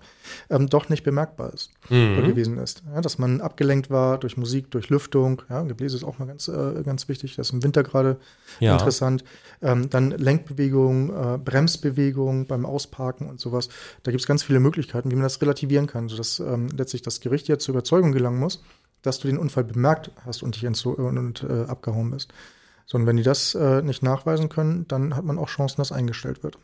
ähm, doch nicht bemerkbar ist mhm. gewesen ist. Ja, dass man abgelenkt war durch Musik, durch Lüftung. Ja, Gebläse ist auch mal ganz, äh, ganz wichtig. Das ist im Winter gerade ja. interessant. Ähm, dann Lenkbewegung, äh, Bremsbewegung beim Ausparken und sowas. Da gibt es ganz viele Möglichkeiten, wie man das relativieren kann, sodass ähm, letztlich das Gericht jetzt zur Überzeugung gelangen muss dass du den Unfall bemerkt hast und dich entzo und, äh, abgehauen bist. Sondern wenn die das äh, nicht nachweisen können, dann hat man auch Chancen, dass eingestellt wird.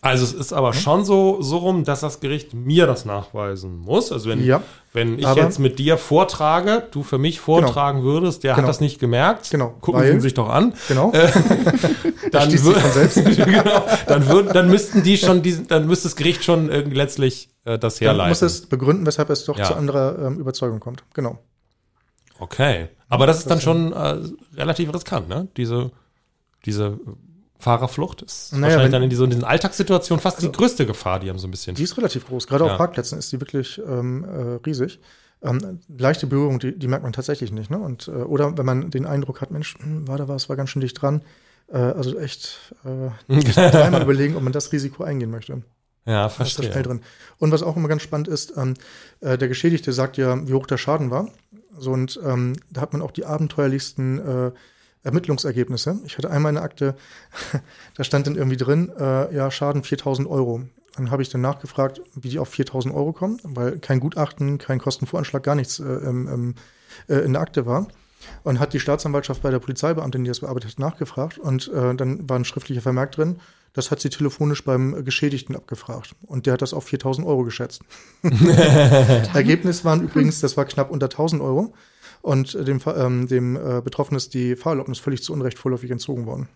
Also es ist aber mhm. schon so, so rum, dass das Gericht mir das nachweisen muss. Also wenn, ja, wenn ich jetzt mit dir vortrage, du für mich vortragen genau. würdest, der genau. hat das nicht gemerkt. Genau. Gucken Weil, Sie ihn sich doch an. Genau. Äh, [LAUGHS] dann, [LAUGHS] genau, dann, würd, dann müssten die schon diesen, dann müsste das Gericht schon irgendwie letztlich äh, das herleiten. Dann muss es begründen, weshalb es doch ja. zu anderer ähm, Überzeugung kommt. Genau. Okay. Aber das ist dann schon äh, relativ riskant, ne? Diese, diese Fahrerflucht ist naja, wahrscheinlich dann in, diese, in diesen Alltagssituationen fast also, die größte Gefahr, die haben so ein bisschen. Die ist relativ groß. Gerade ja. auf Parkplätzen ist die wirklich ähm, äh, riesig. Ähm, leichte Berührung, die, die, merkt man tatsächlich nicht. Ne? Und, äh, oder wenn man den Eindruck hat, Mensch, hm, war da was, war ganz schön dicht dran. Äh, also echt äh, [LAUGHS] dreimal überlegen, ob man das Risiko eingehen möchte. Ja, verstehe. Ist schnell drin. Und was auch immer ganz spannend ist, ähm, äh, der Geschädigte sagt ja, wie hoch der Schaden war. So, und ähm, da hat man auch die abenteuerlichsten äh, Ermittlungsergebnisse. Ich hatte einmal eine Akte, [LAUGHS] da stand dann irgendwie drin, äh, ja, Schaden 4000 Euro. Dann habe ich dann nachgefragt, wie die auf 4000 Euro kommen, weil kein Gutachten, kein Kostenvoranschlag, gar nichts äh, ähm, äh, in der Akte war. Und hat die Staatsanwaltschaft bei der Polizeibeamtin, die das bearbeitet hat, nachgefragt. Und äh, dann war ein schriftlicher Vermerk drin, das hat sie telefonisch beim Geschädigten abgefragt. Und der hat das auf 4000 Euro geschätzt. [LAUGHS] Ergebnis waren übrigens, das war knapp unter 1000 Euro. Und dem, ähm, dem äh, Betroffenen ist die Fahrerlaubnis völlig zu Unrecht vorläufig entzogen worden.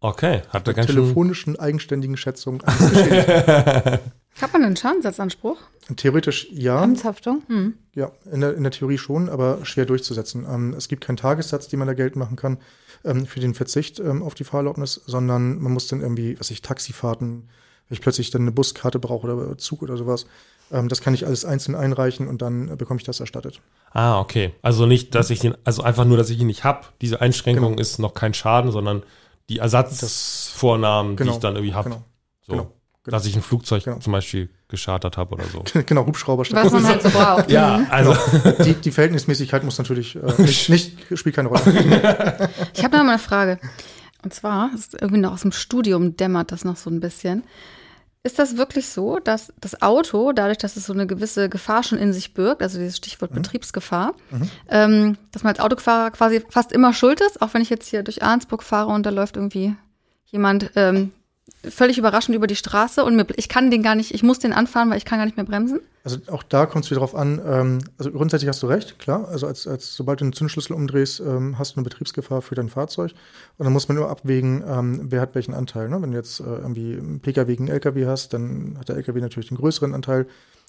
Okay, hat er ganz telefonischen eigenständigen Schätzung [LAUGHS] Hat man einen Schadensersatzanspruch? Theoretisch ja. Amtshaftung? Hm. Ja, in der, in der Theorie schon, aber schwer durchzusetzen. Ähm, es gibt keinen Tagessatz, den man da Geld machen kann ähm, für den Verzicht ähm, auf die Fahrerlaubnis, sondern man muss dann irgendwie, was ich, Taxifahrten, wenn ich plötzlich dann eine Buskarte brauche oder Zug oder sowas, ähm, das kann ich alles einzeln einreichen und dann äh, bekomme ich das erstattet. Ah, okay. Also nicht, dass ich ihn, also einfach nur, dass ich ihn nicht habe. Diese Einschränkung genau. ist noch kein Schaden, sondern die Ersatzvornahmen, genau. die ich dann irgendwie habe. Genau. So. Genau. Genau. Dass ich ein Flugzeug genau. zum Beispiel geschartet habe oder so. [LAUGHS] Genau, Hubschrauber. Was man halt so braucht. ja, mhm. also. Die, die Verhältnismäßigkeit muss natürlich äh, nicht, [LAUGHS] nicht, spielt keine Rolle. [LAUGHS] ich habe noch mal eine Frage. Und zwar, ist irgendwie noch aus dem Studium dämmert das noch so ein bisschen. Ist das wirklich so, dass das Auto, dadurch, dass es so eine gewisse Gefahr schon in sich birgt, also dieses Stichwort mhm. Betriebsgefahr, mhm. Ähm, dass man als Autofahrer quasi fast immer schuld ist, auch wenn ich jetzt hier durch Arnsburg fahre und da läuft irgendwie jemand ähm, völlig überraschend über die Straße und mir, ich kann den gar nicht, ich muss den anfahren, weil ich kann gar nicht mehr bremsen. Also auch da kommt es wieder drauf an, ähm, also grundsätzlich hast du recht, klar. Also als, als sobald du den Zündschlüssel umdrehst, ähm, hast du eine Betriebsgefahr für dein Fahrzeug. Und dann muss man nur abwägen, ähm, wer hat welchen Anteil. Ne? Wenn du jetzt äh, irgendwie einen Pkw gegen LKW hast, dann hat der LKW natürlich den größeren Anteil.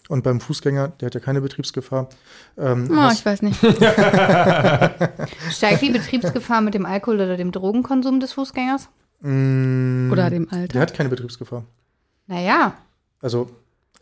Und beim Fußgänger, der hat ja keine Betriebsgefahr. Ähm, oh, ich weiß nicht. [LAUGHS] Steigt die Betriebsgefahr mit dem Alkohol oder dem Drogenkonsum des Fußgängers? Mm, Oder dem Alter. Der hat keine Betriebsgefahr. Naja. Also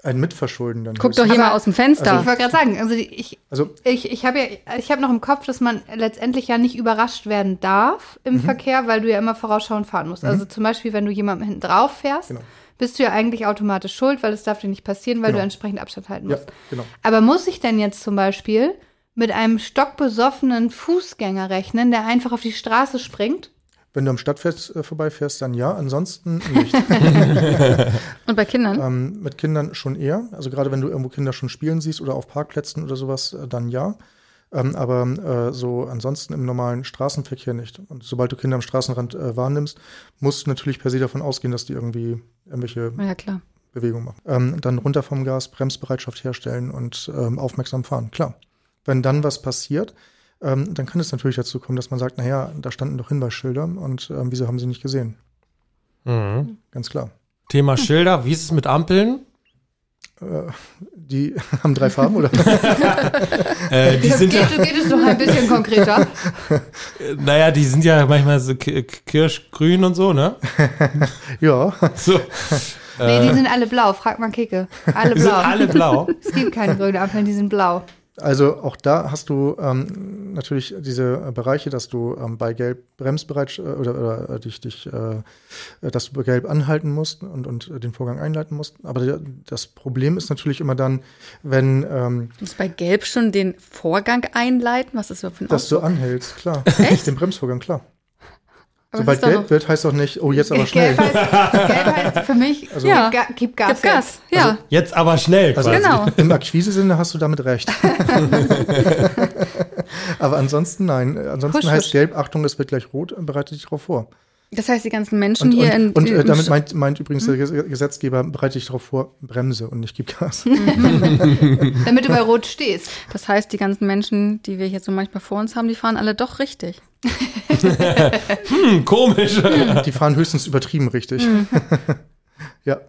ein Mitverschulden dann. Guck doch hier mal aus dem Fenster. Also, ich wollte gerade sagen, also ich, also, ich, ich habe ja, ich habe noch im Kopf, dass man letztendlich ja nicht überrascht werden darf im mhm. Verkehr, weil du ja immer vorausschauend fahren musst. Also mhm. Also zum Beispiel, wenn du jemandem hinten drauf fährst, genau. bist du ja eigentlich automatisch schuld, weil es darf dir nicht passieren, weil genau. du entsprechend Abstand halten musst. Ja, genau. Aber muss ich denn jetzt zum Beispiel mit einem stockbesoffenen Fußgänger rechnen, der einfach auf die Straße springt? Wenn du am Stadtfest äh, vorbeifährst, dann ja, ansonsten nicht. [LAUGHS] Und bei Kindern? Ähm, mit Kindern schon eher. Also gerade wenn du irgendwo Kinder schon spielen siehst oder auf Parkplätzen oder sowas, äh, dann ja. ähm, aber äh, so ansonsten im normalen Straßenverkehr nicht. Und sobald du Kinder am Straßenrand äh, wahrnimmst, musst du natürlich per se davon ausgehen, dass die irgendwie irgendwelche ja, klar. Bewegungen machen. Ähm, dann runter vom Gas, Bremsbereitschaft herstellen und ähm, aufmerksam fahren. Klar. Wenn dann was passiert, ähm, dann kann es natürlich dazu kommen, dass man sagt, naja, da standen doch Hinweisschilder und ähm, wieso haben sie nicht gesehen? Mhm. Ganz klar. Thema Schilder, wie ist es mit Ampeln? Äh, die [LAUGHS] haben drei Farben, oder? [LAUGHS] äh, die sind geht, ja, geht es noch ein bisschen konkreter? [LAUGHS] naja, die sind ja manchmal so kirschgrün und so, ne? ja. So. Nee, die sind alle blau. Frag mal Kicke. Alle blau. Sind alle blau? es gibt keine grünen Ampeln, die sind blau. Also auch da hast du ähm, natürlich diese Bereiche, dass du ähm, bei Gelb bremsbereit äh, oder, oder äh, dich, dich äh, dass du bei Gelb anhalten musst und, und den Vorgang einleiten musst. Aber der, das Problem ist natürlich immer dann, wenn ähm, Du musst bei Gelb schon den Vorgang einleiten. Was ist das für ein Dass du anhältst, klar. Echt? Den Bremsvorgang, klar. Aber Sobald gelb wird, heißt doch nicht, oh, jetzt aber schnell. Gelb heißt, Gelb heißt für mich, [LAUGHS] Also- ja. Ga, gib Gas. Gib Gas. Ja. Also Jetzt aber schnell Also quasi. Genau. Im Akquise-Sinne hast du damit recht. [LAUGHS] [LAUGHS] Aber ansonsten nein. Ansonsten Husch, heißt husch. gelb, Achtung, es wird gleich rot, bereite dich darauf vor. Das heißt, die ganzen Menschen Und, hier und, in. und äh, damit meint, meint übrigens der Ges- Gesetzgeber, bereite dich darauf vor, bremse und nicht gib Gas. Damit du bei Rot stehst. Das heißt, die ganzen Menschen, die wir hier so manchmal vor uns haben, die fahren alle doch richtig. [LAUGHS] Hm, komisch. [LAUGHS] Die fahren höchstens übertrieben richtig. [LAUGHS] ja.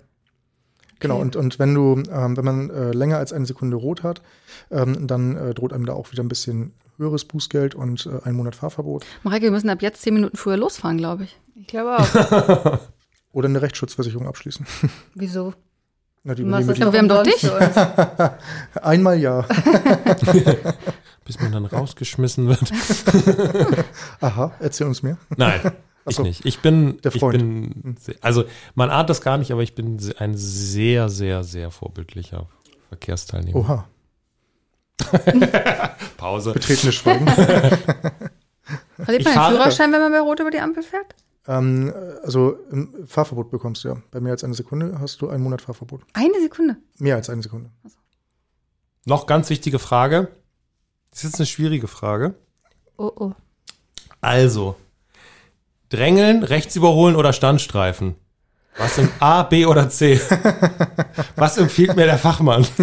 Genau, Okay. und, und wenn du, ähm, wenn man äh, länger als eine Sekunde rot hat, ähm, dann äh, droht einem da auch wieder ein bisschen höheres Bußgeld und äh, ein Monat Fahrverbot. Mareike, wir müssen ab jetzt zehn Minuten früher losfahren, glaube ich. Ich glaube auch. Oder eine Rechtsschutzversicherung abschließen. Wieso? Na, die Du machst übernehmen das wir haben doch dich. Einmal ja. [LAUGHS] Bis man dann rausgeschmissen wird. [LAUGHS] Aha, erzähl uns mehr. Nein, [LAUGHS] ich so. nicht. Ich bin, Der ich Freund. bin, se- also man ahnt das gar nicht, aber ich bin ein sehr, sehr, sehr vorbildlicher Verkehrsteilnehmer. Oha, Pause. betretenes Schweigen. Verliert Ich man den Führerschein, wenn man bei Rot über die Ampel fährt? Ähm, also ähm, Fahrverbot bekommst du ja. Bei mehr als eine Sekunde hast du einen Monat Fahrverbot. Eine Sekunde. Mehr als eine Sekunde. Noch ganz wichtige Frage. Das ist jetzt eine schwierige Frage. Oh, oh. Also, drängeln, rechts überholen oder Standstreifen? Was sind A, B oder C? [LAUGHS] Was empfiehlt mir der Fachmann? [LAUGHS]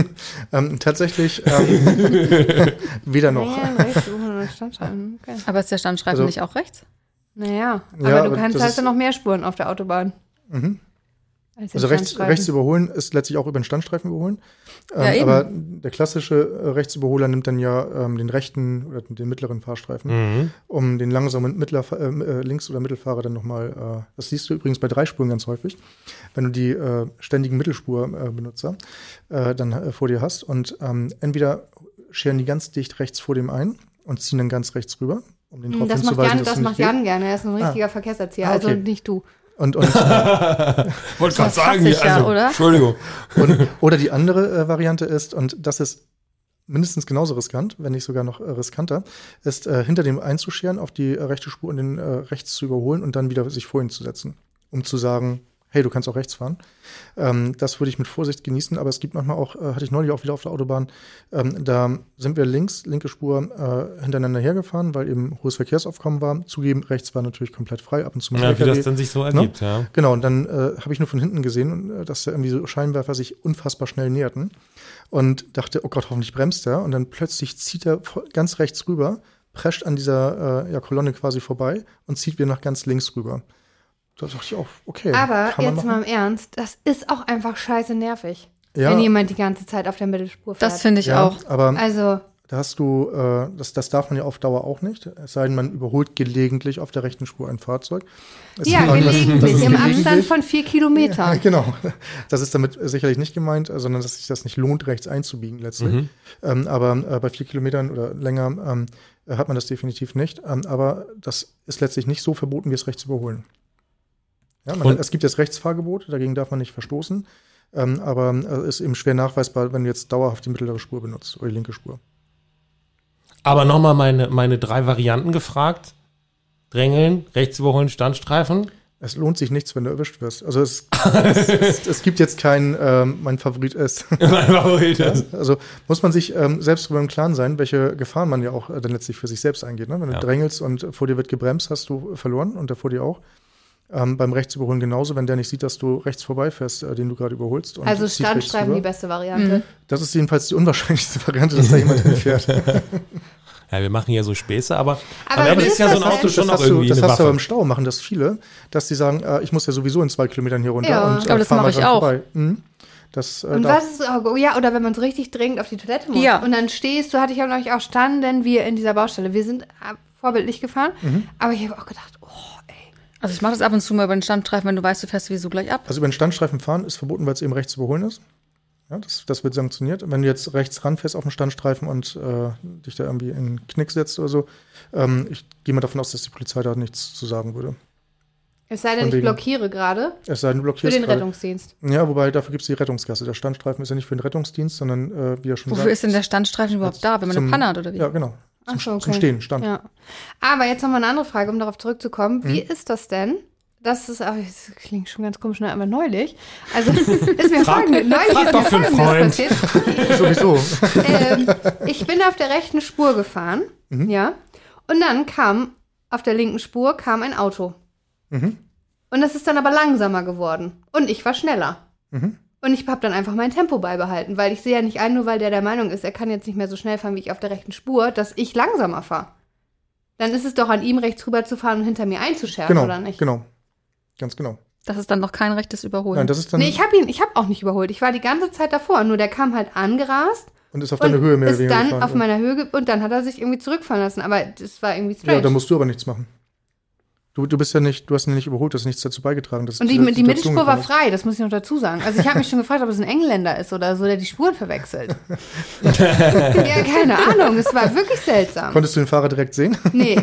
Ähm, tatsächlich ähm, [LAUGHS] weder noch. Naja, rechts, okay. Aber ist der Standstreifen Also- nicht auch rechts? Naja, aber Ja, du kannst ist- ja noch mehr Spuren auf der Autobahn. Mhm. Als Also rechts, rechts überholen ist letztlich auch über den Standstreifen überholen. Ähm, Ja, eben. Aber der klassische äh, Rechtsüberholer nimmt dann ja ähm, den rechten oder den mittleren Fahrstreifen, Mhm. um den langsamen Mittler, äh, äh, Links- oder Mittelfahrer dann nochmal, äh, das siehst du übrigens bei drei Spuren ganz häufig, wenn du die äh, ständigen Mittelspurbenutzer äh, dann äh, vor dir hast und ähm, entweder scheren die ganz dicht rechts vor dem ein und ziehen dann ganz rechts rüber, um den darauf Das macht Jan, das macht. Jan gerne. Er ist ein richtiger Verkehrserzieher, Ah, also okay. nicht du. Und, und [LAUGHS] Wollte gerade sagen, ich ja, also, oder? Entschuldigung. Und, oder die andere äh, Variante ist, und das ist mindestens genauso riskant, wenn nicht sogar noch äh, riskanter, ist äh, hinter dem einzuscheren, auf die äh, rechte Spur und den äh, rechts zu überholen und dann wieder sich vor ihn zu setzen, um zu sagen, hey, du kannst auch rechts fahren. Ähm, das würde ich mit Vorsicht genießen, aber es gibt manchmal auch, äh, hatte ich neulich auch wieder auf der Autobahn, ähm, da sind wir links, linke Spur äh, hintereinander hergefahren, weil eben hohes Verkehrsaufkommen war. Zugeben, rechts war natürlich komplett frei, ab und zu mit Ja, wie LKW. das dann sich so ergibt, ja. Genau, und dann äh, habe ich nur von hinten gesehen, äh, dass da irgendwie so Scheinwerfer sich unfassbar schnell näherten und dachte, oh Gott, hoffentlich bremst er. Und dann plötzlich zieht er ganz rechts rüber, prescht an dieser äh, ja, Kolonne quasi vorbei und zieht wieder nach ganz links rüber. Da dachte ich auch, okay. Aber kann man jetzt machen. mal im Ernst, das ist auch einfach scheiße nervig, ja, wenn jemand die ganze Zeit auf der Mittelspur fährt. Das finde ich ja, auch. aber also, da hast du, äh, das, das darf man ja auf Dauer auch nicht, es sei denn, man überholt gelegentlich auf der rechten Spur ein Fahrzeug. Es ja, allem das- das gelegentlich, im Abstand gelegentlich. von vier Ja, Kilometern. genau. Das ist damit sicherlich nicht gemeint, äh, sondern dass sich das nicht lohnt, rechts einzubiegen letztlich. Mhm. Ähm, aber äh, bei vier Kilometern oder länger ähm, äh, hat man das definitiv nicht. Ähm, aber das ist letztlich nicht so verboten, wie es rechts überholen. Ja, Und- es gibt das Rechtsfahrgebot, dagegen darf man nicht verstoßen. Ähm, aber äh, ist eben schwer nachweisbar, wenn du jetzt dauerhaft die mittlere Spur benutzt oder die linke Spur. Aber nochmal meine, meine drei Varianten gefragt. Drängeln, rechts überholen, Standstreifen. Es lohnt sich nichts, wenn du erwischt wirst. Also es, es, es, es gibt jetzt keinen, ähm, mein Favorit ist. [LAUGHS] mein Favorit ist. Also muss man sich ähm, selbst darüber im Klaren sein, welche Gefahren man ja auch äh, dann letztlich für sich selbst eingeht. Ne? Wenn ja. du drängelst und vor dir wird gebremst, hast du verloren und der vor dir auch. Ähm, beim Rechtsüberholen genauso, wenn der nicht sieht, dass du rechts vorbeifährst, äh, den du gerade überholst. also Standstreifen die beste Variante. Mhm. Das ist jedenfalls die unwahrscheinlichste [LAUGHS] Variante, dass da [LAUGHS] jemand hinfährt. [LAUGHS] Ja, wir machen ja so Späße, aber, aber am Ende ist ja so ein Auto schon noch irgendwie du, Das hast du aber im Stau, machen das viele, dass die sagen, äh, ich muss ja sowieso in zwei Kilometern hier runter. Ja, und, äh, aber das mache ich auch. Mhm. Das, äh, und was ist, oh, ja, oder wenn man so richtig dringend auf die Toilette muss. Ja. Und dann stehst du, hatte ich ja auch standen wir in dieser Baustelle. Wir sind äh, vorbildlich gefahren, mhm. aber ich habe auch gedacht. Also ich mache das ab und zu mal über den Standstreifen, wenn du weißt, du fährst sowieso gleich ab. Also über den Standstreifen fahren ist verboten, weil es eben rechts zu überholen ist. Ja, das, das wird sanktioniert. Wenn du jetzt rechts ranfährst auf den Standstreifen und äh, dich da irgendwie in einen Knick setzt oder so, ähm, ich gehe mal davon aus, dass die Polizei da nichts zu sagen würde. Es sei denn, ich blockiere gerade. Es sei denn, du blockierst Für den grade. Rettungsdienst. Ja, wobei dafür gibt es die Rettungsgasse. Der Standstreifen ist ja nicht für den Rettungsdienst, sondern äh, wie er schon Wofür sagt. ist denn der Standstreifen überhaupt da, wenn man zum, eine Panne hat oder wie? Ja, genau. Zum, so, okay. zum Stehen, Stand. Ja. Aber jetzt noch mal eine andere Frage, um darauf zurückzukommen. Wie hm? ist das denn, das ist, aber das klingt schon ganz komisch, ne, aber neulich. Also [LAUGHS] ist mir neulich frag doch für einen Freund. [LAUGHS] Sowieso. Ähm, ich bin auf der rechten Spur gefahren, mhm. ja, und dann kam auf der linken Spur kam ein Auto. Mhm. Und das ist dann aber langsamer geworden. Und ich war schneller. Mhm. Und ich habe dann einfach mein Tempo beibehalten, weil ich sehe ja nicht ein, nur weil der der Meinung ist, er kann jetzt nicht mehr so schnell fahren wie ich auf der rechten Spur, dass ich langsamer fahre. Dann ist es doch an ihm, rechts rüber zu fahren und hinter mir einzuschärfen, genau, oder nicht? Genau, Ganz genau. Das ist dann noch kein rechtes Überholen. Nein, das ist dann. Nee, ich habe ihn, ich habe auch nicht überholt. Ich war die ganze Zeit davor, nur der kam halt angerast. Und ist auf deiner Höhe mehr oder weniger. Ist dann auf meiner Höhe und dann hat er sich irgendwie zurückfallen lassen. Aber das war irgendwie strange. Ja, da musst du aber nichts machen. Du, du bist ja nicht, du hast ihn nicht überholt, du hast nichts dazu beigetragen. und die, die Mittelspur war frei, das muss ich noch dazu sagen. Also ich habe mich schon gefragt, ob es ein Engländer ist oder so, der die Spuren verwechselt. [LAUGHS] ja, keine Ahnung, es war wirklich seltsam. Konntest du den Fahrer direkt sehen? Nee.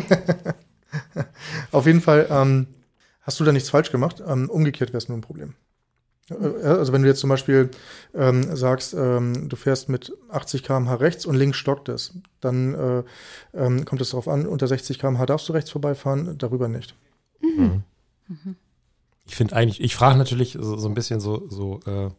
[LAUGHS] Auf jeden Fall, ähm, hast du da nichts falsch gemacht. Ähm, umgekehrt wäre es nur ein Problem. Äh, also wenn du jetzt zum Beispiel ähm, sagst, ähm, du fährst mit 80 km/h rechts und links stockt es, dann äh, ähm, kommt es darauf an, unter 60 km/h darfst du rechts vorbeifahren, darüber nicht. Mhm. Mhm. Ich finde eigentlich, ich frage natürlich so, so, ein bisschen so, so äh,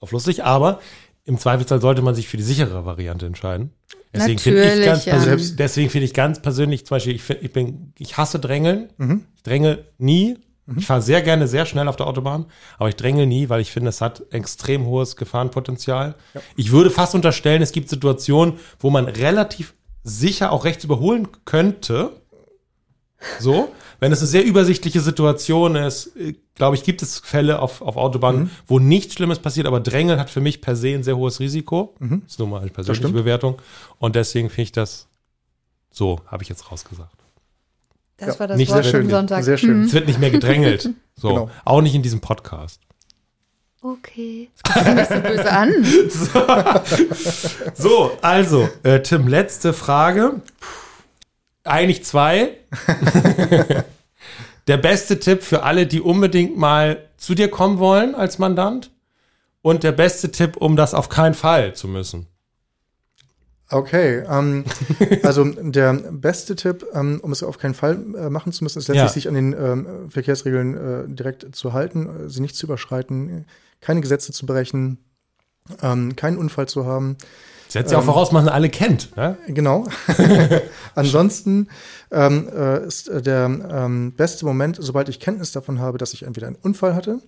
auf lustig, aber im Zweifelsfall sollte man sich für die sichere Variante entscheiden. Deswegen finde ich ganz ja. deswegen finde ich ganz persönlich zum Beispiel, ich, find, ich bin, ich hasse Drängeln. Mhm. Ich dränge nie. Mhm. Ich fahre sehr gerne sehr schnell auf der Autobahn, aber ich dränge nie, weil ich finde, es hat extrem hohes Gefahrenpotenzial. Ja. Ich würde fast unterstellen, es gibt Situationen, wo man relativ sicher auch rechts überholen könnte. So, wenn es eine sehr übersichtliche Situation ist, äh, glaube ich, gibt es Fälle auf, auf Autobahnen, mhm. wo nichts Schlimmes passiert, aber Drängeln hat für mich per se ein sehr hohes Risiko. Mhm. Das ist nur mal eine persönliche Bewertung. Und deswegen finde ich das so, habe ich jetzt rausgesagt. Das ja, war das nicht Wort schön, Sonntag. Sehr schön. Mhm. Es wird nicht mehr gedrängelt. [LAUGHS] So, genau. auch nicht in diesem Podcast. Okay. Das bisschen böse an. [LAUGHS] So, so also, äh, Tim, letzte Frage. Eigentlich zwei. [LAUGHS] Der beste Tipp für alle, die unbedingt mal zu dir kommen wollen als Mandant. Und der beste Tipp, um das auf keinen Fall zu müssen. Okay, ähm, [LAUGHS] also der beste Tipp, ähm, um es auf keinen Fall äh, machen zu müssen, ist letztlich ja. sich an den ähm, Verkehrsregeln äh, direkt zu halten, äh, sie nicht zu überschreiten, keine Gesetze zu brechen, ähm, keinen Unfall zu haben. Setzt ja auch ähm, voraus, man alle kennt. Ne? Genau. [LAUGHS] Ansonsten ähm, äh, ist äh, der ähm, beste Moment, sobald ich Kenntnis davon habe, dass ich entweder einen Unfall hatte,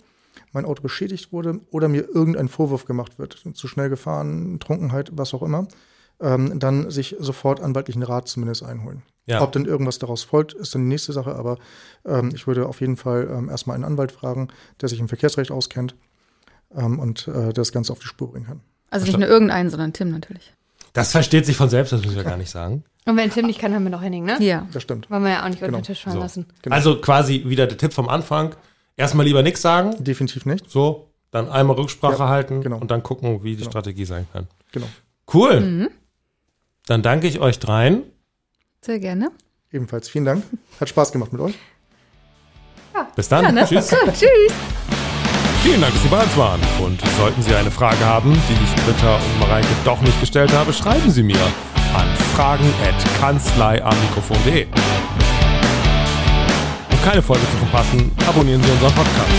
mein Auto beschädigt wurde oder mir irgendein Vorwurf gemacht wird, zu schnell gefahren, Trunkenheit, was auch immer, ähm, dann sich sofort anwaltlichen Rat zumindest einholen. Ja. Ob dann irgendwas daraus folgt, ist dann die nächste Sache, aber ähm, ich würde auf jeden Fall ähm, erstmal einen Anwalt fragen, der sich im Verkehrsrecht auskennt ähm, und äh, das Ganze auf die Spur bringen kann. Also nicht nur irgendeinen, sondern Tim natürlich. Das versteht sich von selbst, das müssen wir gar nicht sagen. Und wenn Tim nicht kann, haben wir noch Henning, ne? Ja. Das stimmt. Wollen wir ja auch nicht genau. unter den Tisch fallen so. lassen. Genau. Also quasi wieder der Tipp vom Anfang. Erstmal lieber nichts sagen. Definitiv nicht. So, dann einmal Rücksprache ja, halten genau. und dann gucken, wie die genau. Strategie sein kann. Genau. Cool. Mhm. Dann danke ich euch dreien. Sehr gerne. Ebenfalls vielen Dank. Hat Spaß gemacht mit euch. Ja. Bis dann. Ja, ne? Tschüss. Gut, tschüss. Vielen Dank, dass Sie bei uns waren. Und sollten Sie eine Frage haben, die ich Britta und Mareike doch nicht gestellt habe, schreiben Sie mir an fragen.kanzleiamikrofon.de. keine Folge zu verpassen, abonnieren Sie unseren Podcast.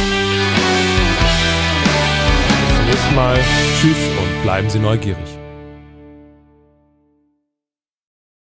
Bis zum nächsten Mal. Tschüss und bleiben Sie neugierig.